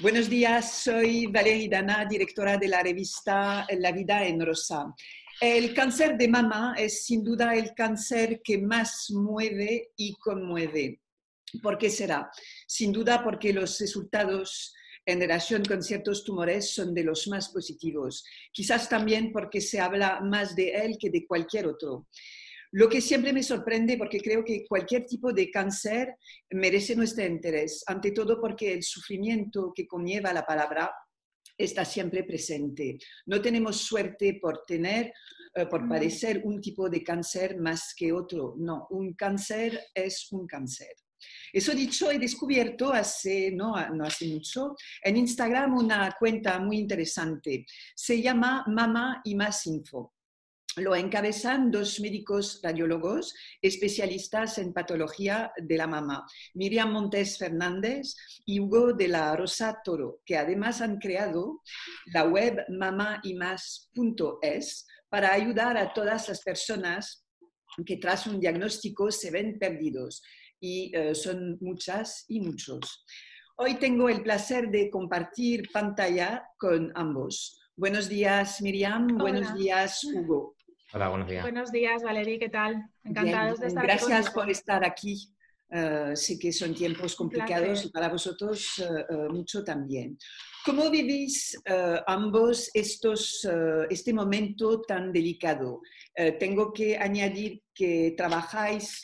Buenos días, soy Valerie Dana, directora de la revista La Vida en Rosa. El cáncer de mama es sin duda el cáncer que más mueve y conmueve. ¿Por qué será? Sin duda porque los resultados en relación con ciertos tumores son de los más positivos. Quizás también porque se habla más de él que de cualquier otro. Lo que siempre me sorprende porque creo que cualquier tipo de cáncer merece nuestro interés, ante todo porque el sufrimiento que conlleva la palabra está siempre presente. No tenemos suerte por tener, eh, por padecer un tipo de cáncer más que otro. No, un cáncer es un cáncer. Eso dicho, he descubierto hace, no, no hace mucho, en Instagram una cuenta muy interesante. Se llama Mama y Más Info. Lo encabezan dos médicos radiólogos especialistas en patología de la mama, Miriam Montes Fernández y Hugo de la Rosa Toro, que además han creado la web mamaimas.es para ayudar a todas las personas que tras un diagnóstico se ven perdidos. Y eh, son muchas y muchos. Hoy tengo el placer de compartir pantalla con ambos. Buenos días, Miriam. Buenos días, Hugo. Hola, buenos días. Buenos días, Valerie, ¿qué tal? Encantados de estar aquí. Gracias por estar aquí. Sé que son tiempos complicados y para vosotros eh, eh, mucho también. ¿Cómo vivís ambos estos, este momento tan delicado? tengo que añadir que trabajáis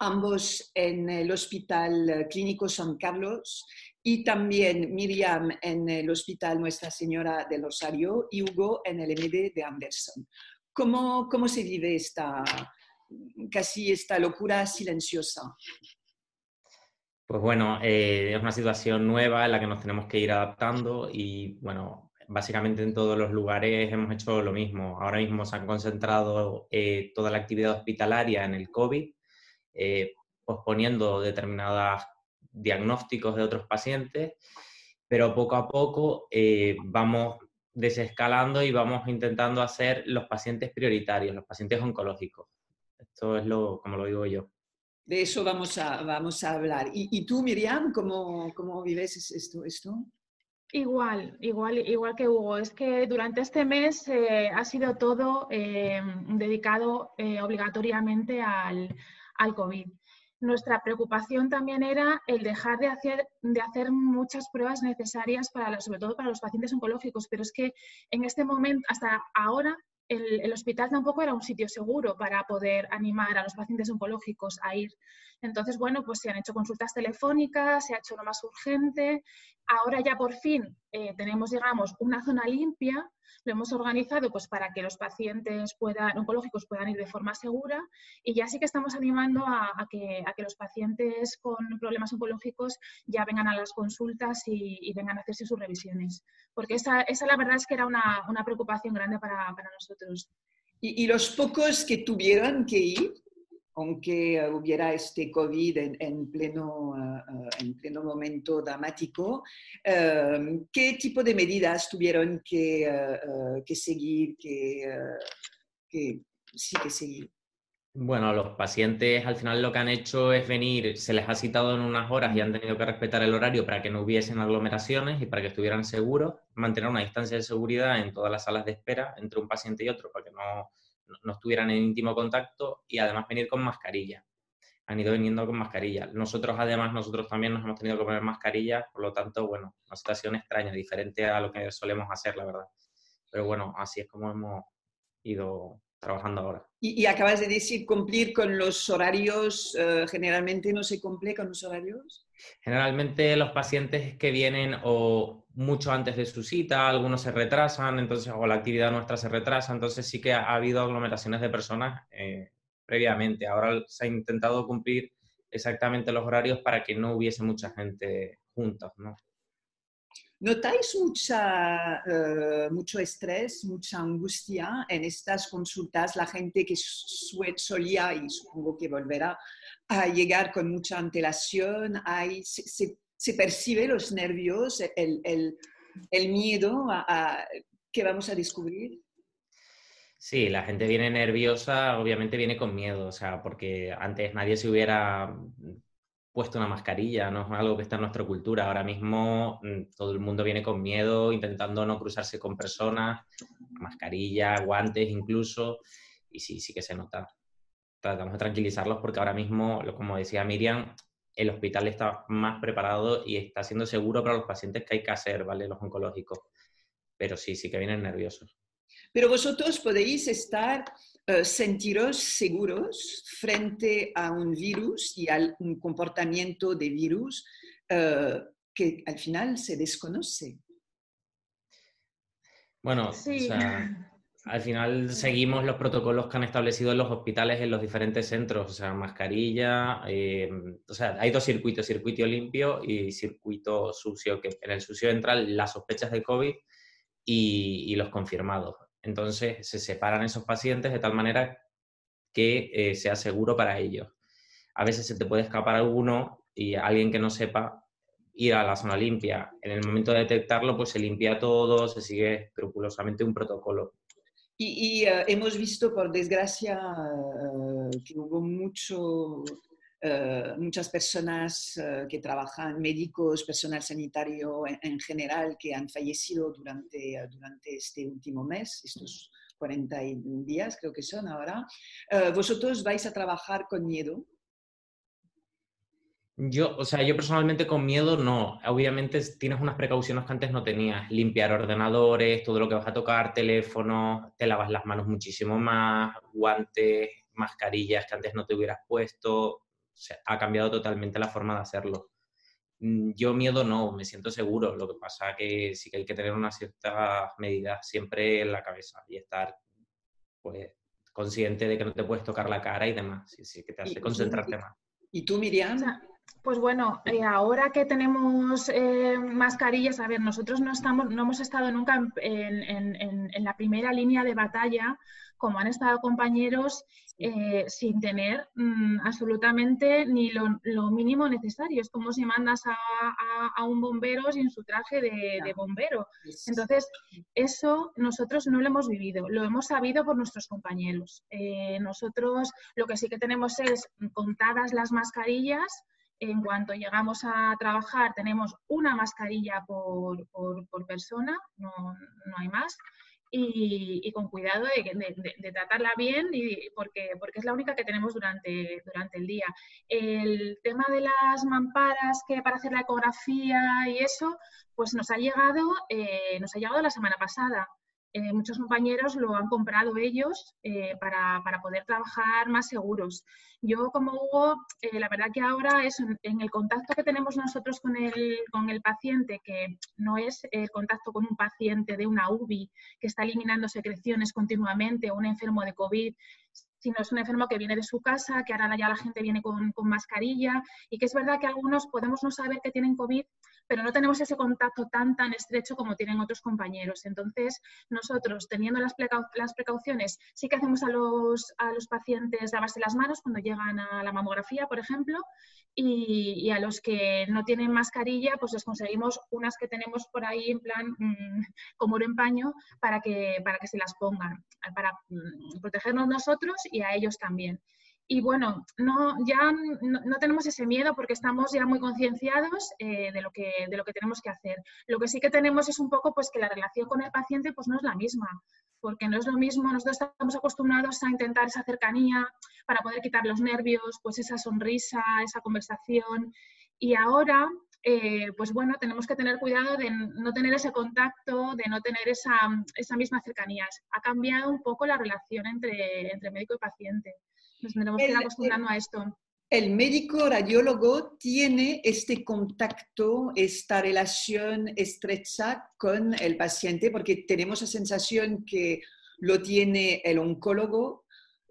ambos en el Hospital Clínico San Carlos y también Miriam en el Hospital Nuestra Señora del Rosario y Hugo en el MD de Anderson. ¿Cómo, cómo se vive esta, casi esta locura silenciosa? Pues bueno, eh, es una situación nueva en la que nos tenemos que ir adaptando y bueno, básicamente en todos los lugares hemos hecho lo mismo. Ahora mismo se han concentrado eh, toda la actividad hospitalaria en el COVID, eh, posponiendo determinados diagnósticos de otros pacientes, pero poco a poco vamos desescalando y vamos intentando hacer los pacientes prioritarios, los pacientes oncológicos. Esto es lo, como lo digo yo. De eso vamos a, vamos a hablar. ¿Y, tú, Miriam, cómo, cómo vives esto, esto? Igual, igual, igual que Hugo. Es que durante este mes eh, ha sido todo eh, dedicado eh, obligatoriamente al, al COVID nuestra preocupación también era el dejar de hacer, de hacer muchas pruebas necesarias, para, sobre todo para los pacientes oncológicos, pero es que en este momento, hasta ahora, el, el, hospital tampoco era un sitio seguro para poder animar a los pacientes oncológicos a ir. Entonces, bueno, pues se han hecho consultas telefónicas, se ha hecho lo más urgente. Ahora ya por fin eh, tenemos, digamos, una zona limpia lo hemos organizado pues, para que los pacientes puedan, oncológicos puedan ir de forma segura y ya sí que estamos animando a, que, a que, los pacientes con problemas oncológicos ya vengan a las consultas y, vengan a hacerse sus revisiones. Porque esa, esa la verdad es que era una, una preocupación grande para, para nosotros. ¿Y, ¿Y, los pocos que tuvieron que ir, aunque hubiera este COVID en, pleno, eh, en pleno momento dramático, em, ¿qué tipo de medidas tuvieron que, eh, eh, que seguir, que, que, sí que seguir? Bueno, los pacientes al final lo que han hecho es venir, se les ha citado en unas horas y han tenido que respetar el horario para que no hubiesen aglomeraciones y para que estuvieran seguros, mantener una distancia de seguridad en todas las salas de espera entre un paciente y otro para que no no estuvieran en íntimo contacto y además venir con mascarilla. Han ido viniendo con mascarilla. Nosotros además, nosotros también nos hemos tenido que poner mascarillas, por lo tanto, bueno, una situación extraña, diferente a lo que solemos hacer, la verdad. Pero bueno, así es como hemos ido trabajando ahora. Y, acabas de decir cumplir con los horarios, eh, generalmente no se cumple con los horarios. Generalmente los pacientes que vienen o mucho antes de su cita, algunos se retrasan, entonces, o la actividad nuestra se retrasa, entonces sí que ha, habido aglomeraciones de personas eh, previamente. Ahora se ha intentado cumplir exactamente los horarios para que no hubiese mucha gente juntos, ¿no? ¿Notáis mucha, eh, mucho estrés, mucha angustia en estas consultas? La gente que solía, y supongo que volverá, a llegar con mucha antelación, hay, se, percibe los nervios, el, el, el miedo a, a, que vamos a descubrir. Sí, la gente viene nerviosa, obviamente viene con miedo, o sea, porque antes nadie se hubiera puesto una mascarilla, no es algo que está en nuestra cultura. Ahora mismo mm, todo el mundo viene con miedo, intentando no cruzarse con personas, mascarilla, guantes incluso, y sí, sí que se nota. Tratamos de tranquilizarlos porque ahora mismo, como decía Miriam, el hospital está más preparado y está siendo seguro para los pacientes que hay que hacer, ¿vale? Los oncológicos. Pero sí, sí que vienen nerviosos. Pero vosotros podéis estar, eh, sentiros seguros frente a un virus y a un comportamiento de virus eh, que al final se desconoce. Bueno, sí. al final seguimos los protocolos que han establecido los hospitales en los diferentes centros, o sea, mascarilla, eh, o sea, hay dos circuitos, circuito limpio y circuito sucio, que en el sucio entran las sospechas de COVID y, los confirmados. Entonces se separan esos pacientes de tal manera que eh, sea seguro para ellos. A veces se te puede escapar alguno y alguien que no sepa ir a la zona limpia. En el momento de detectarlo, pues se limpia todo, se sigue escrupulosamente un protocolo. Y, eh, hemos visto, por desgracia, eh, que hubo mucho eh, muchas personas que trabajan, médicos, personal sanitario en, general, que han fallecido durante, durante este último mes, 40 días creo que son ahora. ¿Vosotros vais a trabajar con miedo? Yo, o sea, yo personalmente con miedo no. Obviamente tienes unas precauciones que antes no tenías. Limpiar ordenadores, todo lo que vas a tocar, teléfono, te lavas las manos muchísimo más, guantes, mascarillas que antes no te hubieras puesto ha cambiado totalmente la forma de hacerlo. Mm, yo miedo no, me siento seguro. Lo que pasa que sí que hay que tener unas ciertas medidas siempre en la cabeza y estar pues, consciente de que no te puedes tocar la cara y demás. Sí, sí, que te hace concentrarte más. ¿Y tú, Miriam? Pues bueno, eh, ahora que tenemos eh, mascarillas, a ver, nosotros no, estamos, no hemos estado nunca en, la primera línea de batalla como han estado compañeros eh, sin tener mm, absolutamente ni lo, mínimo necesario. Es como si mandas a, un bombero sin su traje de, bombero. Entonces, eso nosotros no lo hemos vivido, lo hemos sabido por nuestros compañeros. nosotros lo que sí que tenemos es contadas las mascarillas en cuanto llegamos a trabajar tenemos una mascarilla por, persona, no, hay más. Y, con cuidado de, tratarla bien y porque, porque es la única que tenemos durante, durante el día. El tema de las mamparas que para hacer la ecografía y eso, pues nos ha llegado, eh, nos ha llegado la semana pasada. Eh, muchos compañeros lo han comprado ellos eh, para, poder trabajar más seguros. Yo como Hugo, eh, la verdad que ahora es en, el contacto que tenemos nosotros con el, con el paciente, que no es el contacto con un paciente de una UBI que está eliminando secreciones continuamente o un enfermo de COVID, sino es un enfermo que viene de su casa, que ahora ya la gente viene con, con mascarilla y que es verdad que algunos podemos no saber que tienen COVID pero no tenemos ese contacto tan, tan estrecho como tienen otros compañeros. Entonces, nosotros, teniendo las, precauciones, sí que hacemos a los, a los pacientes lavarse las manos cuando llegan a la mamografía, por ejemplo, y, a los que no tienen mascarilla, pues les conseguimos unas que tenemos por ahí en plan mm, como oro en paño para que, para que se las pongan, para mm, protegernos nosotros y a ellos también y bueno, no, ya no, tenemos ese miedo porque estamos ya muy concienciados eh, de, lo que, de lo que tenemos que hacer. Lo que sí que tenemos es un poco pues que la relación con el paciente pues no es la misma, porque no es lo mismo, nosotros estamos acostumbrados a intentar esa cercanía para poder quitar los nervios, pues esa sonrisa, esa conversación. Y ahora, eh, pues bueno, tenemos que tener cuidado de no tener ese contacto, de no tener esa, esa misma cercanía. Ha cambiado un poco la relación entre, entre médico y paciente. Nos tenemos que ir acostumbrando a esto. El médico radiólogo tiene este contacto, esta relación estrecha con el paciente, porque tenemos la sensación que lo tiene el oncólogo,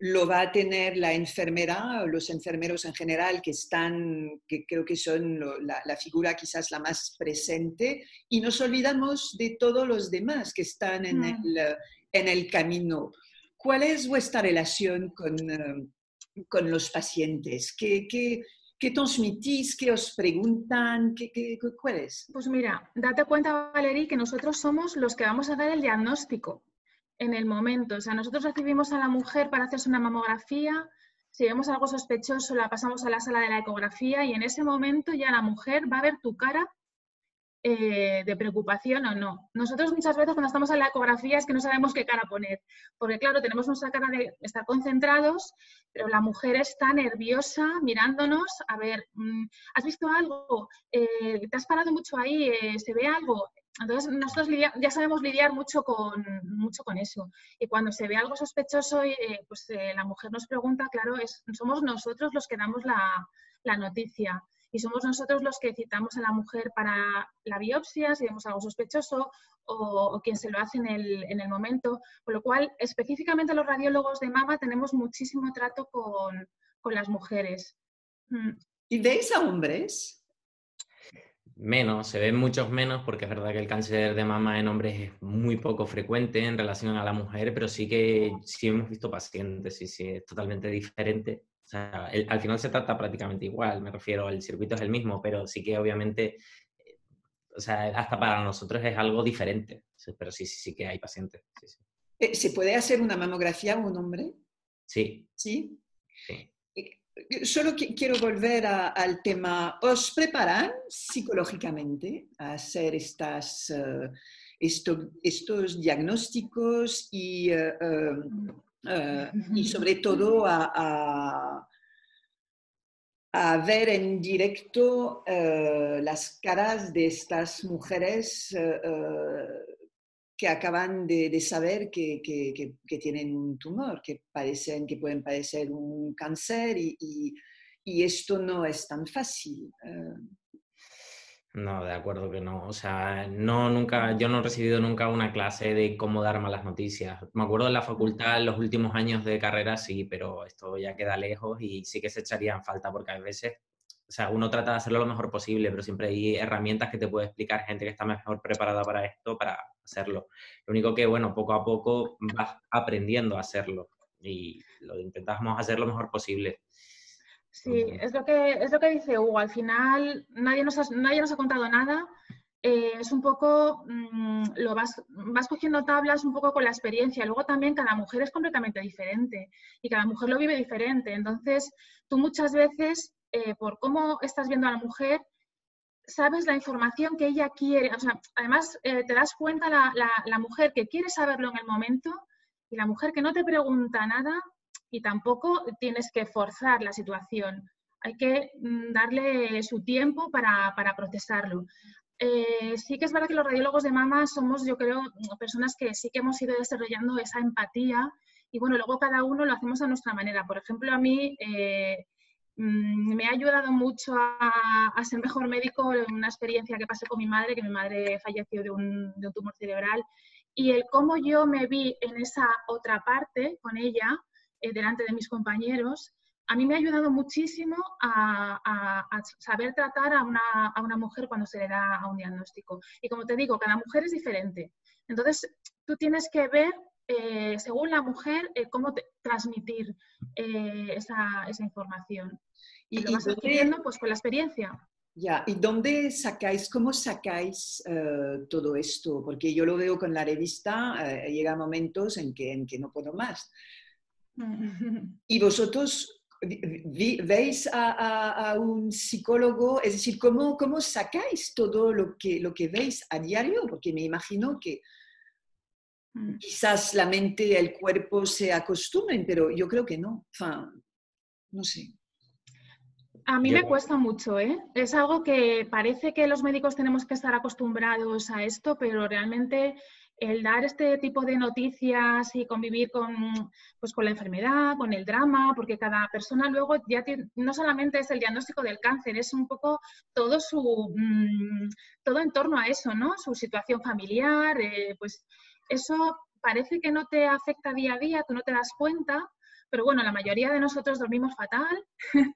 lo va a tener la enfermera, los enfermeros en general, que están, que creo que son la, figura quizás la más presente, y nos olvidamos de todos los demás que están en, mm. el, en el camino. ¿Cuál es vuestra relación con, eh, con los pacientes? ¿Qué, qué, qué transmitís? ¿Qué os preguntan? ¿Qué, qué, cuál es? Pues mira, date cuenta, Valerie, que nosotros somos los que vamos a dar el diagnóstico en el momento. O sea, nosotros recibimos a la mujer para hacerse una mamografía, si vemos algo sospechoso, la pasamos a la sala de la ecografía y en ese momento ya la mujer va a ver tu cara eh, de preocupación o no. Nosotros muchas veces cuando estamos en la ecografía es que no sabemos qué cara poner, porque claro, tenemos nuestra cara de estar concentrados, pero la mujer está nerviosa mirándonos, a ver, mm, ¿has visto algo? Eh, ¿Te has parado mucho ahí? Eh, ¿Se ve algo? Entonces, nosotros ya sabemos lidiar mucho con, mucho con eso. Y cuando se ve algo sospechoso, pues la mujer nos pregunta, claro, es, somos nosotros los que damos la, la noticia y somos nosotros los que citamos a la mujer para la biopsia, si vemos algo sospechoso, o, quien se lo hace en el, en el, momento. Con lo cual, específicamente los radiólogos de mama tenemos muchísimo trato con, con las mujeres. Mm. ¿Y veis a hombres? Menos, se ven muchos menos porque es verdad que el cáncer de mama en hombres es muy poco frecuente en relación a la mujer, pero sí que sí hemos visto pacientes, y sí, es totalmente diferente sea, al final se trata prácticamente igual, me refiero, el circuito es el mismo, pero sí que obviamente, eh, o sea, hasta para nosotros es algo diferente, pero sí, sí, sí que hay pacientes. Eh, ¿Se puede hacer una mamografía a un hombre? Sí. ¿Sí? Eh, solo quiero volver al tema, ¿os preparan psicológicamente a hacer estas, estos diagnósticos y eh, y sobre todo a, ver en directo eh, las caras de estas mujeres eh, que acaban de, saber que, que, que, tienen un tumor, que, parecen, que pueden padecer un cáncer y, y, y esto no es tan fácil. No, de acuerdo que no. O sea, no nunca, yo no he recibido nunca una clase de cómo dar malas noticias. Me acuerdo en la facultad, en los últimos años de carrera, sí, pero esto ya queda lejos y sí que se echaría en falta porque a veces, o sea, uno trata de hacerlo lo mejor posible, pero siempre hay herramientas que te puede explicar gente que está mejor preparada para esto, para hacerlo. Lo único que, bueno, poco a poco vas aprendiendo a hacerlo y lo intentamos hacer lo mejor posible. Sí, es lo que, es lo que dice Hugo. Al final nadie nos ha, nadie nos ha contado nada. Eh, es un poco, mm, lo vas, vas cogiendo tablas un poco con la experiencia. Luego también cada mujer es completamente diferente y cada mujer lo vive diferente. Entonces, tú muchas veces, eh, por cómo estás viendo a la mujer, sabes la información que ella quiere. Además, eh, te das cuenta la, la, mujer que quiere saberlo en el momento y la mujer que no te pregunta nada, y tampoco tienes que forzar la situación. Hay que mm, darle su tiempo para, procesarlo. Eh, sí que es verdad que los radiólogos de mama somos, yo creo, personas que sí que hemos ido desarrollando esa empatía y bueno, luego cada uno lo hacemos a nuestra manera. Por ejemplo, a mí mm, me ha ayudado mucho a, ser mejor médico una experiencia que pasé con mi madre, que mi madre falleció de un, tumor cerebral, y el cómo yo me vi en esa otra parte con ella, eh, delante de mis compañeros, a mí me ha ayudado muchísimo a, saber tratar a una, mujer cuando se le da un diagnóstico. Y como te digo, cada mujer es diferente. Entonces, tú tienes que ver, eh, según la mujer, eh, cómo transmitir esa, información. Y, lo vas adquiriendo pues, con la experiencia. Ya, ¿y dónde sacáis, cómo sacáis todo esto? Porque yo lo veo con la revista, llega momentos en que, en que no puedo más. Y vosotros veis a, un psicólogo, es decir, ¿cómo, ¿cómo sacáis todo lo que, lo que veis a diario? Porque me imagino que mm. quizás la mente y el cuerpo se acostumbren, pero yo creo que no. Enfin, no sé. A mí me cuesta mucho, ¿eh? Es algo que parece que los médicos tenemos que estar acostumbrados a esto, pero realmente el dar este tipo de noticias y convivir con, pues, con la enfermedad, con el drama, porque cada persona luego ya tiene, no solamente es el diagnóstico del cáncer, es un poco todo su mm, todo en torno a eso, ¿no? Su situación familiar, eh, pues eso parece que no te afecta día a día, tú no te das cuenta, pero bueno, la mayoría de nosotros dormimos fatal.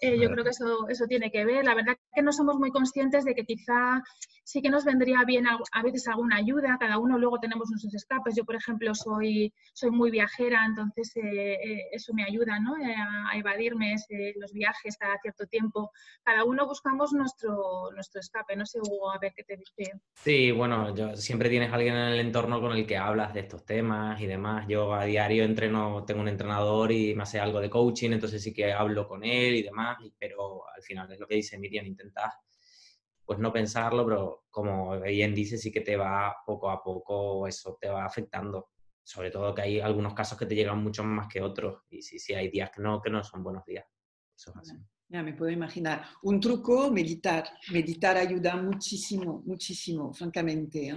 Eh, yo creo que eso, eso tiene que ver. La verdad que no somos muy conscientes de que quizá sí que nos vendría bien a, veces alguna ayuda. Cada uno luego tenemos nuestros escapes. Yo, por ejemplo, soy, soy muy viajera, entonces eh, eh, eso me ayuda ¿no? a, evadirme los viajes cada cierto tiempo. Cada uno buscamos nuestro, nuestro escape. No sé, Hugo, a ver qué te dice. Sí, bueno, yo, siempre tienes alguien en el entorno con el que hablas de estos temas y demás. Yo a diario entreno, tengo un entrenador entrenador y me hace algo de coaching, entonces sí que hablo con él y demás, pero al final es lo que dice Miriam, intentas pues no pensarlo, pero como bien dice, sí que te va poco a poco, eso te va afectando. Sobre todo que hay algunos casos que te llegan mucho más que otros y sí, sí, hay días que no, que no son buenos días. Eso es así. Ya me puedo imaginar. Un truco, meditar. Meditar ayuda muchísimo, muchísimo, francamente. ¿eh?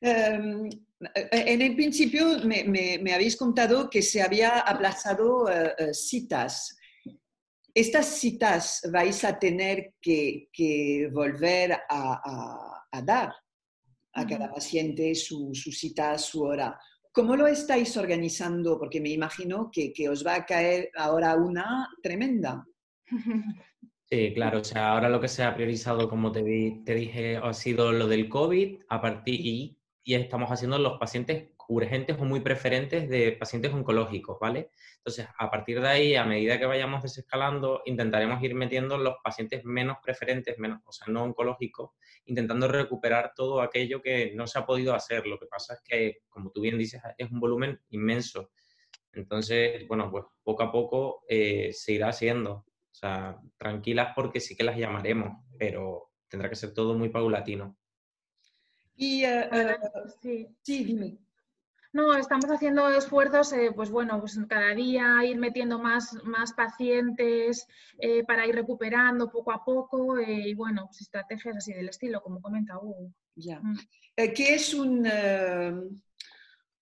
Em, eh, en el principio me, habéis contado que se había aplazado eh, citas. Estas citas vais a tener que, volver a, dar a cada paciente su, su, cita, su hora. ¿Cómo lo estáis organizando? Porque me imagino que, que os va a caer ahora una tremenda. Sí, claro, o sea, ahora lo que se ha priorizado, como te, te dije, ha sido lo del COVID a partir y, y estamos haciendo los pacientes urgentes o muy preferentes de pacientes oncológicos, ¿vale? Entonces, a partir de ahí, a medida que vayamos desescalando, intentaremos ir metiendo los pacientes menos preferentes, menos, o sea, no oncológicos, intentando recuperar todo aquello que no se ha podido hacer. Lo que pasa es que, como tú bien dices, es un volumen inmenso. Entonces, bueno, pues poco a poco eh, se irá haciendo. O sea, tranquilas porque sí que las llamaremos, pero tendrá que ser todo muy paulatino. Y, eh, eh, sí. sí, dime. No, estamos haciendo esfuerzos, eh, pues bueno, pues cada día ir metiendo más, más pacientes para ir recuperando poco a poco y bueno, pues estrategias así del estilo, como comenta Hugo. Ya. Mm. ¿Qué es un,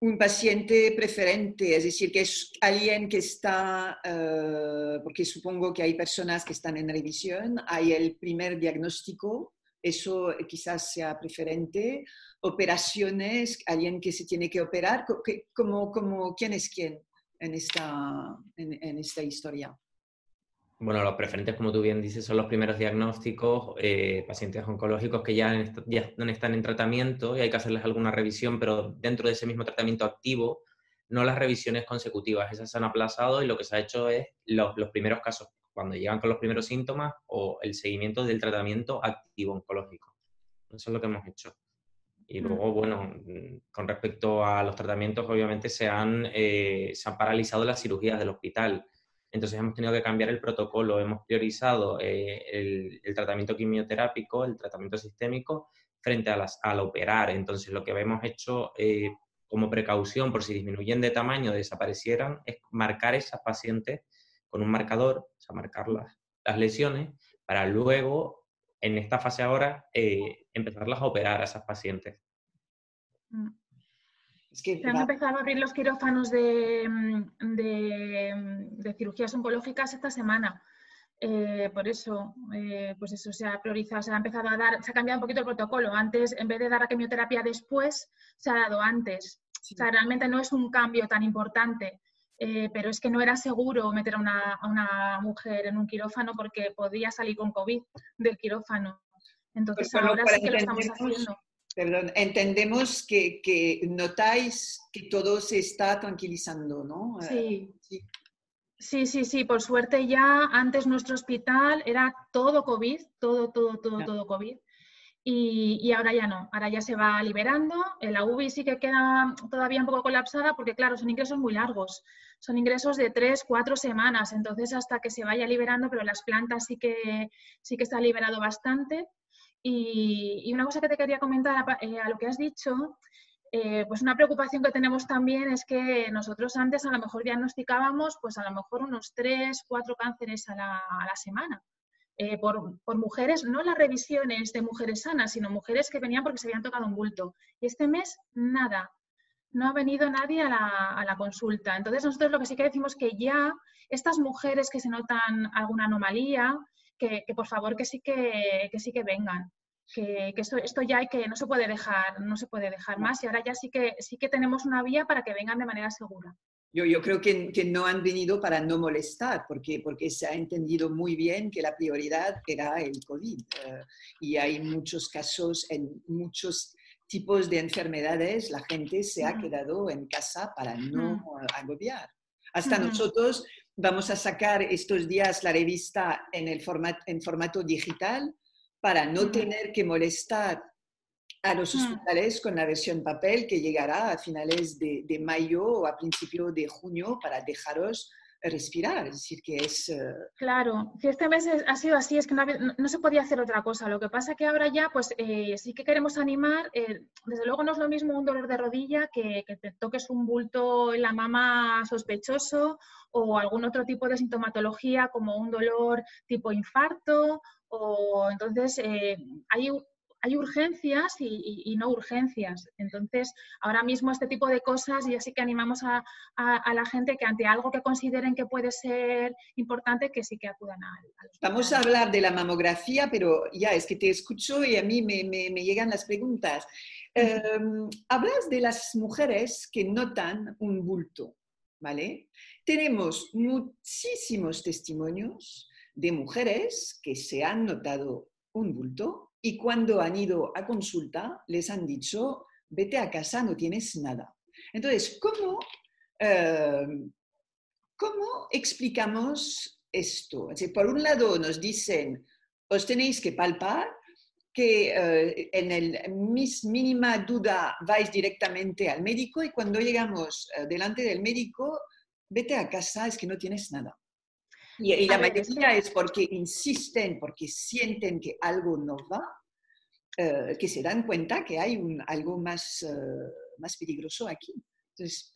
un paciente preferente, es decir, que es alguien que está, porque supongo que hay personas que están en revisión, hay el primer diagnóstico, eso quizás sea preferente, operaciones, alguien que se tiene que operar, como, como, ¿quién es quién en esta, en esta historia? Bueno, los preferentes, como tú bien dices, son los primeros diagnósticos, eh, pacientes oncológicos que ya, no están en tratamiento y hay que hacerles alguna revisión, pero dentro de ese mismo tratamiento activo, no las revisiones consecutivas. Esas se han aplazado y lo que se ha hecho es los, primeros casos, cuando llegan con los primeros síntomas o el seguimiento del tratamiento activo oncológico. Eso es lo que hemos hecho. Y mm. luego, bueno, con respecto a los tratamientos, obviamente se han, eh, se han paralizado las cirugías del hospital entonces hemos tenido que cambiar el protocolo, hemos priorizado eh, el, tratamiento quimioterápico, el tratamiento sistémico, frente a las, al operar. Entonces lo que hemos hecho eh, como precaución por si disminuyen de tamaño, desaparecieran, es marcar esas pacientes con un marcador, o sea, marcar las, lesiones, para luego, en esta fase ahora, eh, empezarlas a operar a esas pacientes. Mm. Se han empezado a abrir los quirófanos de, mm, de, cirugías oncológicas esta semana. Eh, por eso, eh, pues eso se ha priorizado, se ha empezado a dar, se ha cambiado un poquito el protocolo. Antes, en vez de dar la quimioterapia después, se ha dado antes. O sea, realmente no es un cambio tan importante, eh, pero es que no era seguro meter a una, a una, mujer en un quirófano porque podía salir con COVID del quirófano. Entonces, pues ahora sí que lo estamos haciendo. Perdón, entendemos que, notáis que todo se está tranquilizando, ¿no? Eh, sí. sí. Sí, sí, por suerte ya antes nuestro hospital era todo COVID, todo, todo, todo, todo COVID. Y, ahora ya no, ahora ya se va liberando. La UBI sí que queda todavía un poco colapsada porque, claro, son ingresos muy largos, son ingresos de tres, cuatro semanas, entonces hasta que se vaya liberando, pero las plantas sí que, sí que está liberado bastante. Y, una cosa que te quería comentar eh, a, lo que has dicho, eh, pues una preocupación que tenemos también es que nosotros antes a lo mejor diagnosticábamos pues a lo mejor unos tres, cuatro cánceres a la, semana. Eh, por, mujeres, no las revisiones de mujeres sanas, sino mujeres que venían porque se habían tocado un bulto. Y este mes, nada. No ha venido nadie a la, a la consulta. Entonces, nosotros lo que sí que decimos que ya estas mujeres que se notan alguna anomalía, que, por favor que sí que, sí que vengan. Que, esto, esto, ya hay que no se puede dejar, no se puede dejar más y ahora ya sí que sí que tenemos una vía para que vengan de manera segura. Yo, yo creo que, que, no han venido para no molestar, porque, porque se ha entendido muy bien que la prioridad era el COVID. Eh, y hay muchos casos en muchos tipos de enfermedades, la gente se ha quedado en casa para no agobiar. Hasta nosotros vamos a sacar estos días la revista en, el formato, en formato digital para no tener que molestar a los Mm. hospitales con la versión papel que llegará a finales de, de mayo o a principio de junio para dejaros respirar. Es decir, que es... eh, Claro, si este mes es- ha sido así, es que no, había- no- no se podía hacer otra cosa. Lo que pasa que ahora ya, pues eh, sí que queremos animar. eh, desde luego no es lo mismo un dolor de rodilla que, que te toques un bulto en la mama sospechoso o algún otro tipo de sintomatología como un dolor tipo infarto. O entonces eh, hay, hay urgencias y, y- y no urgencias. Entonces, ahora mismo este tipo de cosas ya sí que animamos a, a- a la gente que ante algo que consideren que puede ser importante, que sí que acudan al hospital. Vamos a hablar de la mamografía, pero ya es que te escucho y a mí me, me- me llegan las preguntas. Eh, hablas de las mujeres que notan un bulto, ¿vale? Tenemos muchísimos testimonios de mujeres que se han notado un bulto y cuando han ido a consulta les han dicho, vete a casa, no tienes nada. Entonces, ¿cómo, eh, ¿cómo explicamos esto? Es decir, por un lado nos dicen, os tenéis que palpar, que eh, en el mis mínima duda vais directamente al médico y cuando llegamos eh, delante del médico, vete a casa, es que no tienes nada. Y, y la ver, mayoría es porque insisten, porque sienten que algo no va, eh, que se dan cuenta que hay un, algo más, eh, más peligroso aquí.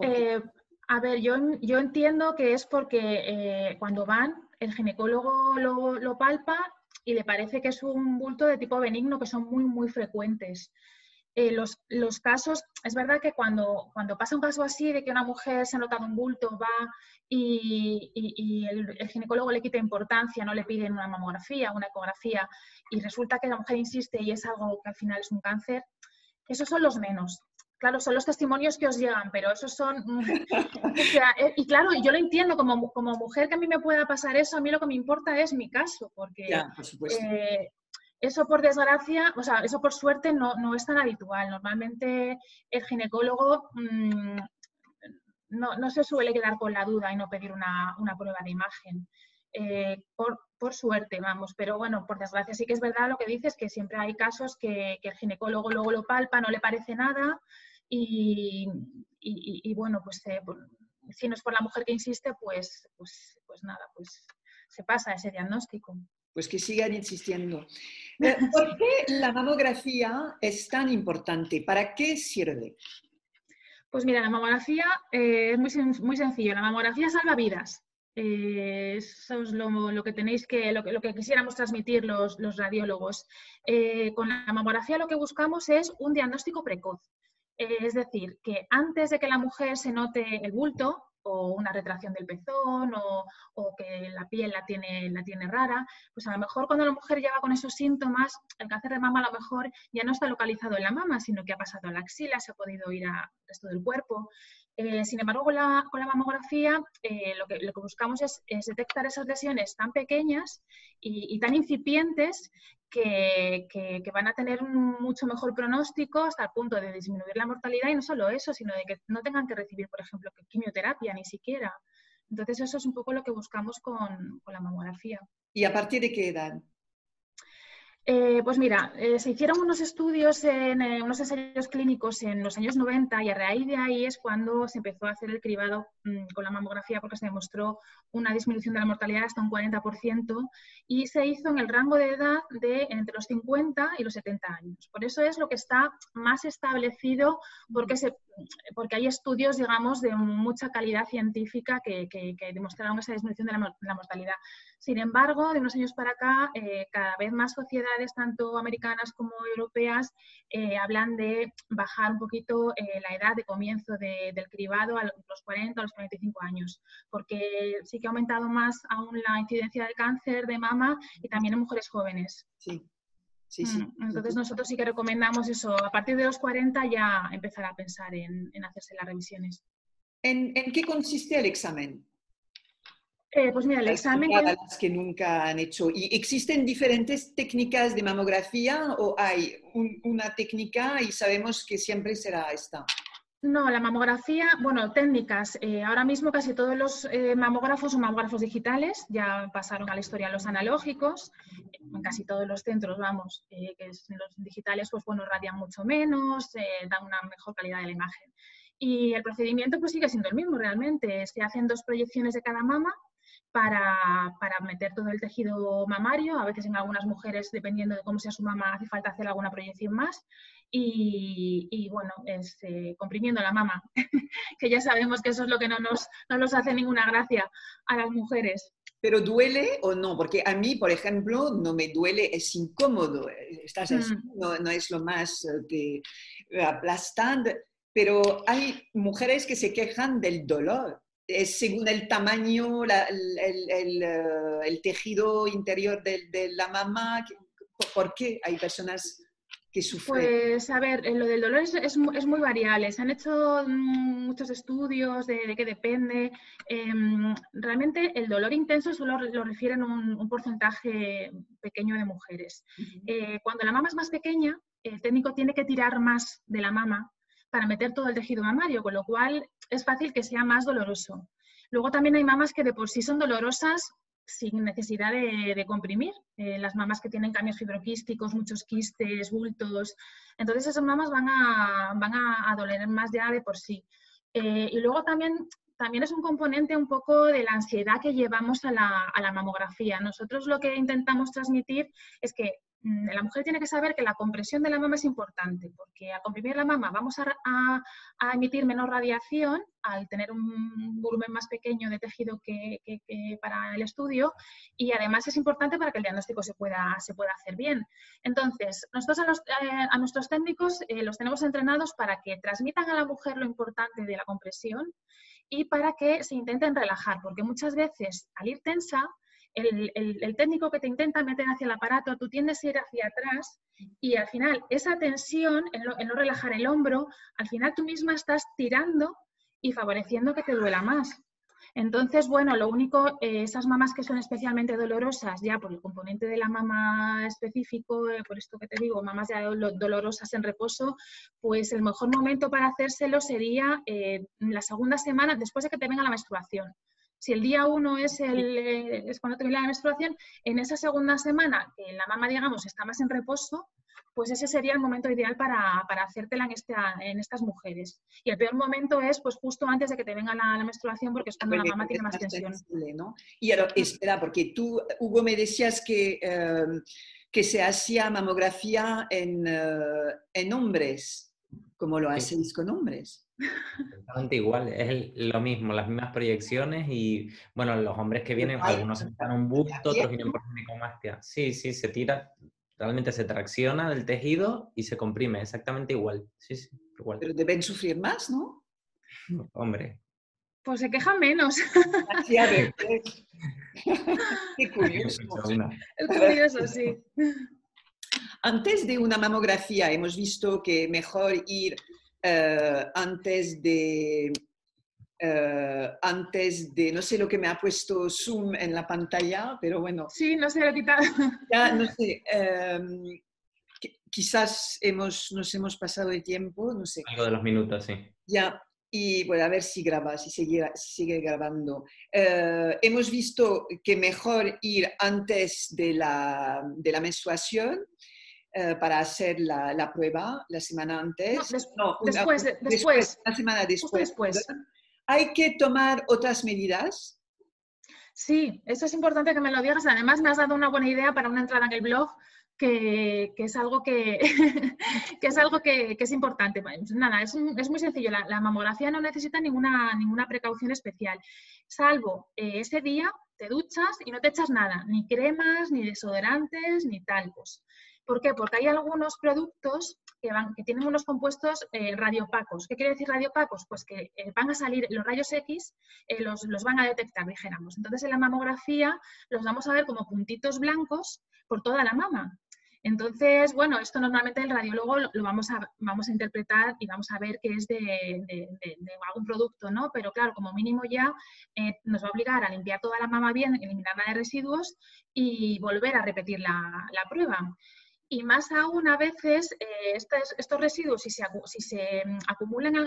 Eh, a ver, yo, yo entiendo que es porque eh, cuando van, el ginecólogo lo, lo palpa y le parece que es un bulto de tipo benigno, que son muy, muy frecuentes. Eh, los, los casos, es verdad que cuando, cuando pasa un caso así de que una mujer se ha notado un bulto, va y, y- y el, el ginecólogo le quita importancia, no le piden una mamografía, una ecografía, y resulta que la mujer insiste y es algo que al final es un cáncer, esos son los menos. Claro, son los testimonios que os llegan, pero esos son... o sea, eh, y claro, yo lo entiendo, como, como mujer que a mí me pueda pasar eso, a mí lo que me importa es mi caso, porque Ya, por supuesto. eh, eso por desgracia, o sea, eso por suerte no, no es tan habitual. Normalmente el ginecólogo mm, no, no se suele quedar con la duda y no pedir una, una prueba de imagen. Eh, por, por suerte, vamos, pero bueno, por desgracia sí que es verdad lo que dices, que siempre hay casos que, que el ginecólogo luego lo palpa, no le parece nada y, y- bueno, pues eh, por- si no es por la mujer que insiste, pues, pues, pues nada, pues se pasa ese diagnóstico. Pues que sigan insistiendo. Eh, ¿Por qué la mamografía es tan importante? ¿Para qué sirve? Pues mira, la mamografía eh, es muy, sen- muy sencillo. La mamografía salva vidas. Eh, eso es lo, lo que tenéis que, lo que, lo que quisiéramos transmitir los, los radiólogos. Eh, con la mamografía lo que buscamos es un diagnóstico precoz. Eh, es decir, que antes de que la mujer se note el bulto o una retracción del pezón o, o que la piel la tiene, la tiene rara, pues a lo mejor cuando la mujer llega con esos síntomas, el cáncer de mama a lo mejor ya no está localizado en la mama, sino que ha pasado a la axila, se ha podido ir al resto del cuerpo. Eh, sin embargo, con la, con la mamografía eh, lo, que, lo que buscamos es, detectar esas lesiones tan pequeñas y, tan incipientes que, van a tener un mucho mejor pronóstico hasta el punto de disminuir la mortalidad y no solo eso, sino de que no tengan que recibir, por ejemplo, quimioterapia ni siquiera. Entonces, eso es un poco lo que buscamos con la mamografía. ¿Y a partir de qué edad? Eh, pues mira, eh, se hicieron unos estudios, en, eh, unos ensayos clínicos en los años 90 y a raíz de ahí es cuando se empezó a hacer el cribado mm, con la mamografía porque se demostró una disminución de la mortalidad hasta un 40% y se hizo en el rango de edad de entre los 50 y los 70 años. Por eso es lo que está más establecido porque, porque hay estudios, digamos, de mucha calidad científica que, que- demostraron esa disminución de la, mor- la mortalidad. Sin embargo, de unos años para acá, cada vez más sociedades, tanto americanas como europeas, eh, hablan de bajar un poquito eh, la edad de comienzo de- del cribado a los 40 o los 45 años, porque sí que ha aumentado más aún la incidencia del cáncer de mama y también en mujeres jóvenes. Sí, sí, sí. Mm, Entonces nosotros sí que recomendamos eso, a partir de los 40 ya empezar a pensar en, en hacerse las revisiones. ¿En, en qué consiste el examen? Eh, pues mira, el examen... las que nunca han hecho. ¿Y existen diferentes técnicas de mamografía o hay un- una técnica y sabemos que siempre será esta? No, la mamografía, bueno, técnicas. Eh, ahora mismo casi todos los eh, mamógrafos son mamógrafos digitales, ya pasaron a la historia los analógicos, en casi todos los centros, vamos, eh, que los digitales, pues bueno, radian mucho menos, dan una mejor calidad de la imagen. Y el procedimiento pues sigue siendo el mismo realmente, se hacen dos proyecciones de cada mama para, para, meter todo el tejido mamario. A veces en algunas mujeres, dependiendo de cómo sea su mama, hace falta hacer alguna proyección más. Y, y bueno, es, eh, comprimiendo la mama, que ya sabemos que eso es lo que no nos, no nos hace ninguna gracia a las mujeres. ¿Pero duele o no? Porque a mí, por ejemplo, no me duele, es incómodo. Estás así, mm. no, no, es lo más eh, aplastante. Pero hay mujeres que se quejan del dolor es según el tamaño, el, eh, el, tejido interior de, de, la mamá. ¿Por qué hay personas que sufren? Pues a ver, lo del dolor es, es, muy variable. Se han hecho mm, muchos estudios de, de qué depende. Em, realmente el dolor intenso solo lo refieren un, un porcentaje pequeño de mujeres. Eh, cuando la mama es más pequeña, el técnico tiene que tirar más de la mama para meter todo el tejido mamario, con lo cual es fácil que sea más doloroso. Luego también hay mamas que de por sí son dolorosas sin necesidad de, comprimir. Eh, las mamas que tienen cambios fibroquísticos, muchos quistes, bultos. Entonces esas mamas van a, van a, doler más ya de por sí. Eh, y luego también, también es un componente un poco de la ansiedad que llevamos a la, a la mamografía. Nosotros lo que intentamos transmitir es que la mujer tiene que saber que la compresión de la mama es importante, porque al comprimir la mama vamos a, emitir menos radiación al tener un volumen más pequeño de tejido que, para el estudio y además es importante para que el diagnóstico se pueda, se pueda hacer bien. Entonces, nosotros a, eh, nuestros técnicos eh, los tenemos entrenados para que transmitan a la mujer lo importante de la compresión y para que se intenten relajar, porque muchas veces al ir tensa el, técnico que te intenta meter hacia el aparato, tú tiendes a ir hacia atrás y al final esa tensión, en, no relajar el hombro, al final tú misma estás tirando y favoreciendo que te duela más. Entonces, bueno, lo único, eh, esas mamas que son especialmente dolorosas, ya por el componente de la mama específico, eh, por esto que te digo, mamas ya dolorosas en reposo, pues el mejor momento para hacérselo sería eh, la segunda semana después de que te venga la menstruación. Si el día uno es, el, eh, es cuando termina la menstruación, en esa segunda semana, que la mamá, digamos, está más en reposo, pues ese sería el momento ideal para, para hacértela en, esta, en estas mujeres. Y el peor momento es pues justo antes de que te venga la, menstruación porque es cuando la mamá tiene más tensión. ¿no? Y ahora, espera, porque tú, Hugo, me decías que, eh, que se hacía mamografía en, eh, en hombres, como lo hacéis con hombres. Exactamente igual, es lo mismo, las mismas proyecciones y, bueno, los hombres que vienen, algunos se un busto, otros vienen por ginecomastia. Sí, sí, se tira, realmente se tracciona del tejido y se comprime, exactamente igual. Sí, sí, igual. Pero deben sufrir más, ¿no? Hombre. Pues se quejan menos. Qué curioso. Es curioso, sí. Antes de una mamografía hemos visto que mejor ir eh, antes de... Eh, antes de, no sé lo que me ha puesto Zoom en la pantalla, pero bueno. Sí, no se lo he quitado. Ya, no sé. Em, quizás hemos, nos hemos pasado de tiempo, no sé. Algo de los minutos, sí. Ya, y bueno, a ver si graba, si sigue, sigue grabando. Eh, hemos visto que mejor ir antes de la, de la menstruación eh, para hacer la, la, prueba la semana antes. No, después, después, La semana después. después. ¿Hay que tomar otras medidas? Sí, eso es importante que me lo digas. Además, me has dado una buena idea para una entrada en el blog. Que, que es algo que, que es algo que, que, es importante. Nada, es, es muy sencillo. La, la, mamografía no necesita ninguna, ninguna precaución especial, salvo eh, ese día te duchas y no te echas nada, ni cremas, ni desodorantes, ni talcos. ¿Por qué? Porque hay algunos productos que, tienen unos compuestos eh, radiopacos. ¿Qué quiere decir radiopacos? Pues que eh, van a salir los rayos X, eh, los, los, van a detectar, dijéramos. Entonces, en la mamografía los vamos a ver como puntitos blancos por toda la mama. Entonces, bueno, esto normalmente el radiólogo lo, vamos, a, vamos a interpretar y vamos a ver que es de, algún producto, ¿no? Pero claro, como mínimo ya eh, nos va a obligar a limpiar toda la mama bien, eliminarla de residuos y volver a repetir la, la prueba. Y más aún a veces eh, estos, residuos, si se, si se mm, acumulan en,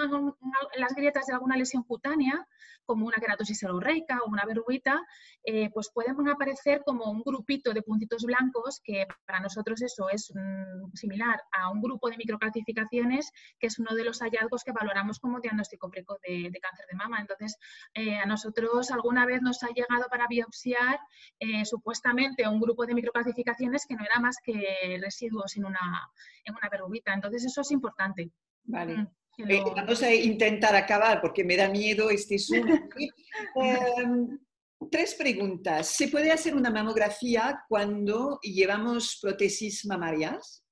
las grietas de alguna lesión cutánea, como una queratosis seborreica o una verruguita, eh, pues pueden aparecer como un grupito de puntitos blancos que para nosotros eso es mm, similar a un grupo de microcalcificaciones, que es uno de los hallazgos que valoramos como diagnóstico precoz de, cáncer de mama. Entonces, eh, a nosotros alguna vez nos ha llegado para biopsiar supuestamente un grupo de microcalcificaciones que no era más que residuos en una, en una verruguita. Entonces, eso es importante. Vale. Mm, eh, vamos a intentar acabar porque me da miedo este Zoom. Em, tres preguntas. ¿Se puede hacer una mamografía cuando llevamos prótesis mamarias?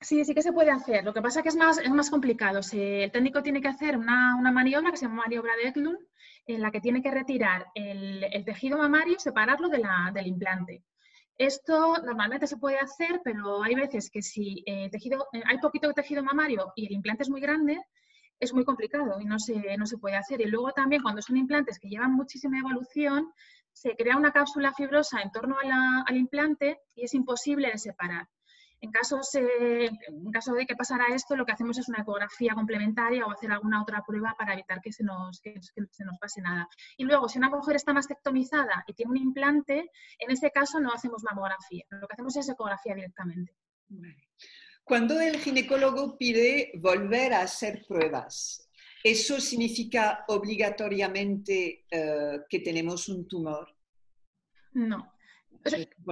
Sí, sí que se puede hacer. Lo que pasa es que es más, es más complicado. el técnico tiene que hacer una, una, maniobra que se llama maniobra de Eklund, en la que tiene que retirar el, el tejido mamario y separarlo de la, del implante. Esto normalmente se puede hacer, pero hay veces que si eh, tejido, eh, hay poquito tejido mamario y el implante es muy grande, es muy complicado y no se, no se puede hacer. Y luego también cuando son implantes que llevan muchísima evolución, se crea una cápsula fibrosa en torno al implante y es imposible de separar. En, en caso de que pasara esto, lo que hacemos es una ecografía complementaria o hacer alguna otra prueba para evitar que se nos, se nos pase nada. Y luego, si una mujer está mastectomizada y tiene un implante, en ese caso no hacemos mamografía. Lo que hacemos es ecografía directamente. Cuando el ginecólogo pide volver a hacer pruebas, ¿eso significa obligatoriamente eh, que tenemos un tumor? No,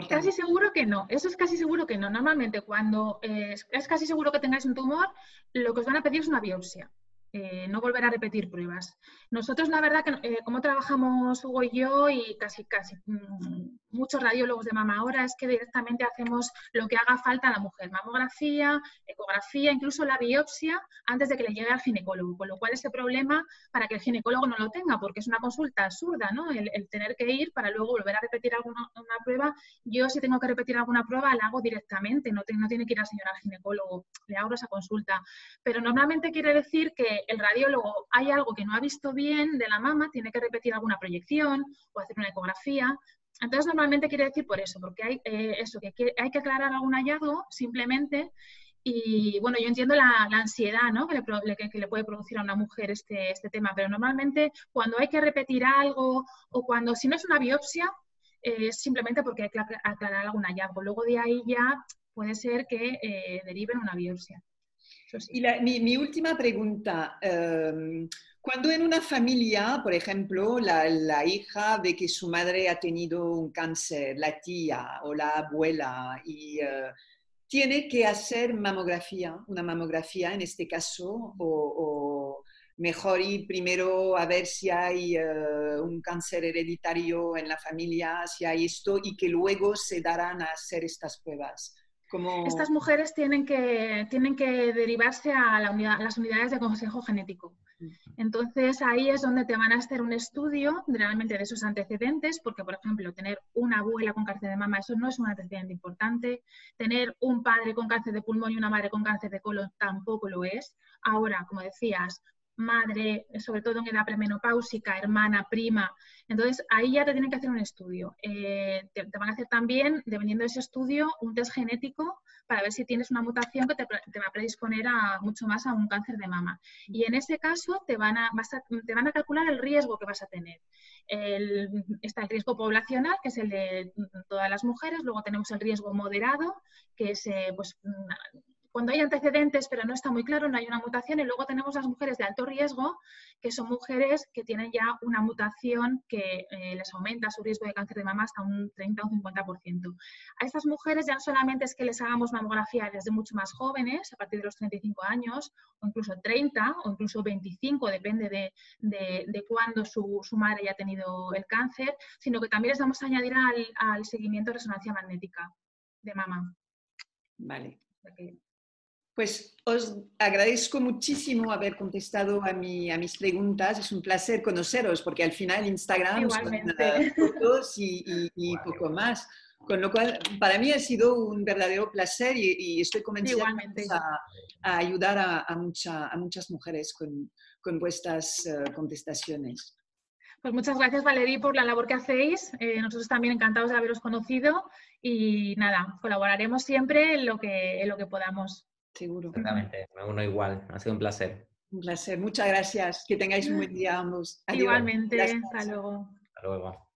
casi seguro que no, eso es casi seguro que no. Normalmente cuando eh, es casi seguro que tengáis un tumor, lo que os van a pedir es una biopsia. Eh, no volver a repetir pruebas. Nosotros, la verdad, que eh, como trabajamos Hugo y yo y casi, casi mm, muchos radiólogos de mama ahora, es que directamente hacemos lo que haga falta a la mujer, mamografía, ecografía, incluso la biopsia, antes de que le llegue al ginecólogo, con lo cual ese problema para que el ginecólogo no lo tenga, porque es una consulta absurda, ¿no? El, tener que ir para luego volver a repetir alguna una prueba. Yo si tengo que repetir alguna prueba, la hago directamente, no, no tiene que ir al señor al ginecólogo, le hago esa consulta. Pero normalmente quiere decir que el radiólogo hay algo que no ha visto bien de la mama, tiene que repetir alguna proyección o hacer una ecografía. Entonces, normalmente quiere decir por eso, porque hay eh, eso, que hay que aclarar algún hallazgo simplemente. Y bueno, yo entiendo la, ansiedad ¿no? que, le, que, le, puede producir a una mujer este, este tema, pero normalmente cuando hay que repetir algo o cuando, si no es una biopsia, es simplemente porque hay que aclarar algún hallazgo. Luego de ahí ya puede ser que eh, deriven una biopsia. Y mi, última pregunta, em, cuando en una familia, por ejemplo, la, hija ve que su madre ha tenido un cáncer, la tía o la abuela, y eh, tiene que hacer mamografía, una mamografía en este caso, o, mejor ir primero a ver si hay eh, un cáncer hereditario en la familia, si hay esto, y que luego se darán a hacer estas pruebas. Estas mujeres tienen que, tienen que derivarse a, las unidades de consejo genético. Entonces ahí es donde te van a hacer un estudio realmente de esos antecedentes, porque por ejemplo tener una abuela con cáncer de mama, eso no es un antecedente importante. Tener un padre con cáncer de pulmón y una madre con cáncer de colon tampoco lo es. Ahora, como decías, madre, sobre todo en edad premenopáusica, hermana, prima. Entonces, ahí ya te tienen que hacer un estudio. Eh, te, van a hacer también, dependiendo de ese estudio, un test genético para ver si tienes una mutación que te, va a predisponer a, mucho más a un cáncer de mama. Y en ese caso, te van a, te van a calcular el riesgo que vas a tener. está el riesgo poblacional, que es el de todas las mujeres. Luego tenemos el riesgo moderado, que es eh, pues, cuando hay antecedentes, pero no está muy claro, no hay una mutación. Y luego tenemos las mujeres de alto riesgo, que son mujeres que tienen ya una mutación que eh, les aumenta su riesgo de cáncer de mama hasta un 30 o un 50%. A estas mujeres ya no solamente es que les hagamos mamografía desde mucho más jóvenes, a partir de los 35 años, o incluso 30, o incluso 25, depende de, de, cuándo su, su, madre haya tenido el cáncer, sino que también les vamos a añadir al, al seguimiento de resonancia magnética de mama. Vale. Pues os agradezco muchísimo haber contestado a, mi, a mis preguntas. Es un placer conoceros porque al final Instagram son fotos y, y, poco más. Con lo cual, para mí ha sido un verdadero placer y, estoy convencida a, a, ayudar a, a, mucha, a muchas mujeres con, con vuestras uh, contestaciones. Pues muchas gracias, Valerí, por la labor que hacéis. Eh, nosotros también encantados de haberos conocido y nada, colaboraremos siempre en lo que, en lo que podamos. Seguro. Exactamente, me uno igual. Ha sido un placer. Un placer. Muchas gracias. Que tengáis un buen día ambos. Igualmente. Hasta luego. Hasta luego.